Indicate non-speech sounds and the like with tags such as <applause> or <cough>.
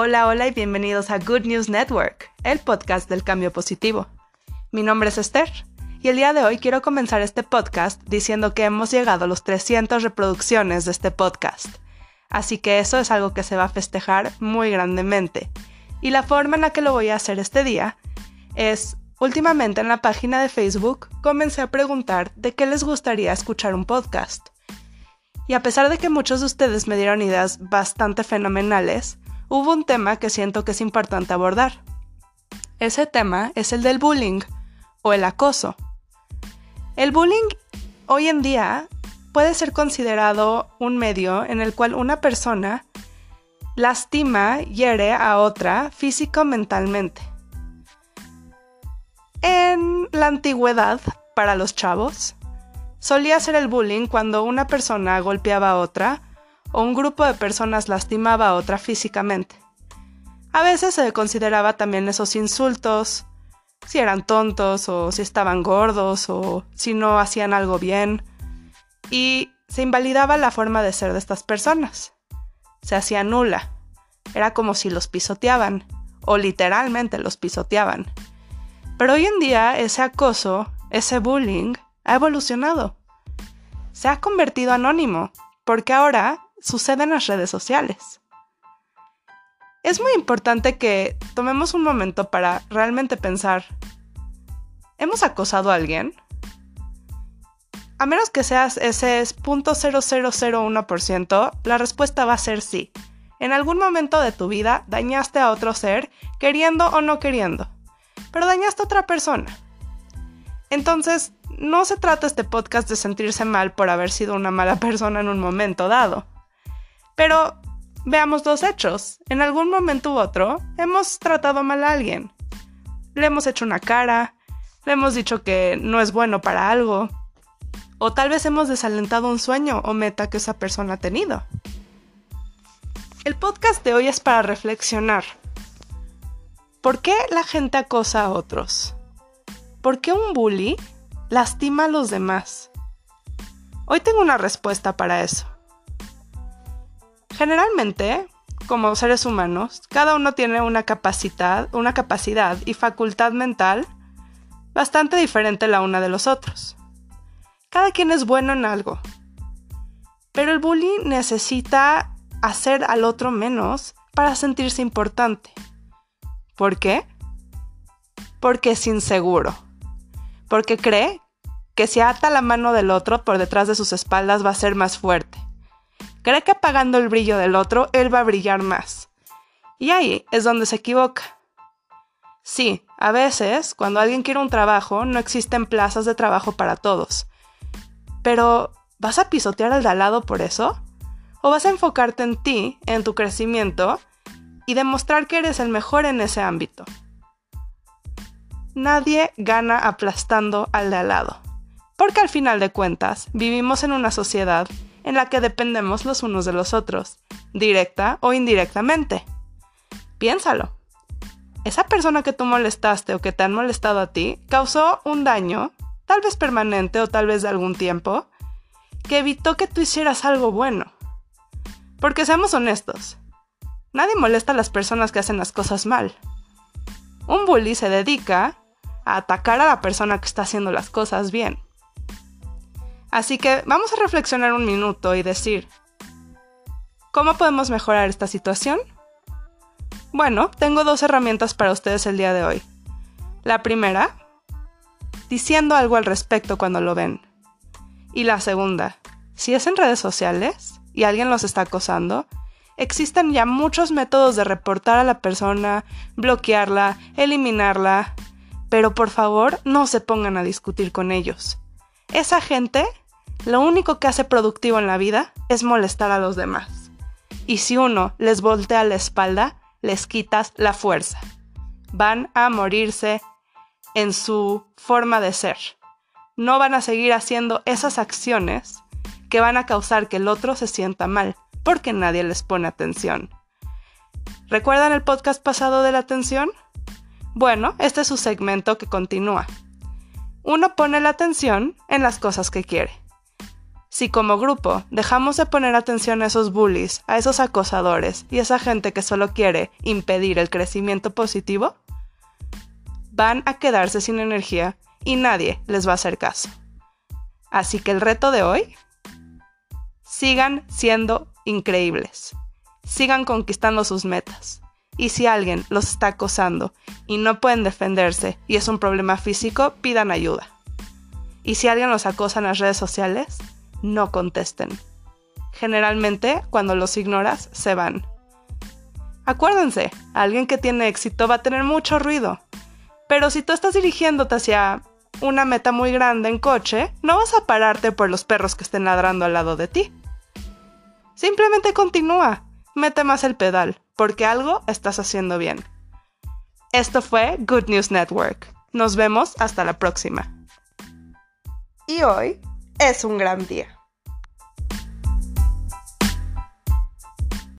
Hola, hola y bienvenidos a Good News Network, el podcast del cambio positivo. Mi nombre es Esther y el día de hoy quiero comenzar este podcast diciendo que hemos llegado a los 300 reproducciones de este podcast. Así que eso es algo que se va a festejar muy grandemente. Y la forma en la que lo voy a hacer este día es, últimamente en la página de Facebook comencé a preguntar de qué les gustaría escuchar un podcast. Y a pesar de que muchos de ustedes me dieron ideas bastante fenomenales, hubo un tema que siento que es importante abordar. Ese tema es el del bullying o el acoso. El bullying hoy en día puede ser considerado un medio en el cual una persona lastima, hiere a otra físico mentalmente. En la antigüedad, para los chavos, solía ser el bullying cuando una persona golpeaba a otra o un grupo de personas lastimaba a otra físicamente. A veces se consideraba también esos insultos, si eran tontos o si estaban gordos o si no hacían algo bien, y se invalidaba la forma de ser de estas personas. Se hacía nula. Era como si los pisoteaban, o literalmente los pisoteaban. Pero hoy en día ese acoso, ese bullying, ha evolucionado. Se ha convertido anónimo, porque ahora sucede en las redes sociales. Es muy importante que tomemos un momento para realmente pensar, ¿hemos acosado a alguien? A menos que seas ese 0.0001%, la respuesta va a ser sí. En algún momento de tu vida dañaste a otro ser, queriendo o no queriendo, pero dañaste a otra persona. Entonces, no se trata este podcast de sentirse mal por haber sido una mala <laughs> persona en un momento dado. Pero veamos los hechos. En algún momento u otro hemos tratado mal a alguien. Le hemos hecho una cara, le hemos dicho que no es bueno para algo, o tal vez hemos desalentado un sueño o meta que esa persona ha tenido. El podcast de hoy es para reflexionar. ¿Por qué la gente acosa a otros? ¿Por qué un bully lastima a los demás? Hoy tengo una respuesta para eso. Generalmente, como seres humanos, cada uno tiene una capacidad, una capacidad y facultad mental bastante diferente la una de los otros. Cada quien es bueno en algo. Pero el bully necesita hacer al otro menos para sentirse importante. ¿Por qué? Porque es inseguro. Porque cree que si ata la mano del otro por detrás de sus espaldas va a ser más fuerte cree que apagando el brillo del otro, él va a brillar más. Y ahí es donde se equivoca. Sí, a veces, cuando alguien quiere un trabajo, no existen plazas de trabajo para todos. Pero, ¿vas a pisotear al de al lado por eso? ¿O vas a enfocarte en ti, en tu crecimiento, y demostrar que eres el mejor en ese ámbito? Nadie gana aplastando al de al lado. Porque al final de cuentas, vivimos en una sociedad en la que dependemos los unos de los otros, directa o indirectamente. Piénsalo. Esa persona que tú molestaste o que te han molestado a ti causó un daño, tal vez permanente o tal vez de algún tiempo, que evitó que tú hicieras algo bueno. Porque seamos honestos, nadie molesta a las personas que hacen las cosas mal. Un bully se dedica a atacar a la persona que está haciendo las cosas bien. Así que vamos a reflexionar un minuto y decir, ¿cómo podemos mejorar esta situación? Bueno, tengo dos herramientas para ustedes el día de hoy. La primera, diciendo algo al respecto cuando lo ven. Y la segunda, si es en redes sociales y alguien los está acosando, existen ya muchos métodos de reportar a la persona, bloquearla, eliminarla, pero por favor no se pongan a discutir con ellos. Esa gente lo único que hace productivo en la vida es molestar a los demás. Y si uno les voltea la espalda, les quitas la fuerza. Van a morirse en su forma de ser. No van a seguir haciendo esas acciones que van a causar que el otro se sienta mal, porque nadie les pone atención. ¿Recuerdan el podcast pasado de la atención? Bueno, este es su segmento que continúa. Uno pone la atención en las cosas que quiere. Si como grupo dejamos de poner atención a esos bullies, a esos acosadores y a esa gente que solo quiere impedir el crecimiento positivo, van a quedarse sin energía y nadie les va a hacer caso. Así que el reto de hoy, sigan siendo increíbles, sigan conquistando sus metas. Y si alguien los está acosando y no pueden defenderse y es un problema físico, pidan ayuda. Y si alguien los acosa en las redes sociales, no contesten. Generalmente, cuando los ignoras, se van. Acuérdense, alguien que tiene éxito va a tener mucho ruido. Pero si tú estás dirigiéndote hacia una meta muy grande en coche, no vas a pararte por los perros que estén ladrando al lado de ti. Simplemente continúa, mete más el pedal, porque algo estás haciendo bien. Esto fue Good News Network. Nos vemos hasta la próxima. Y hoy es un gran día.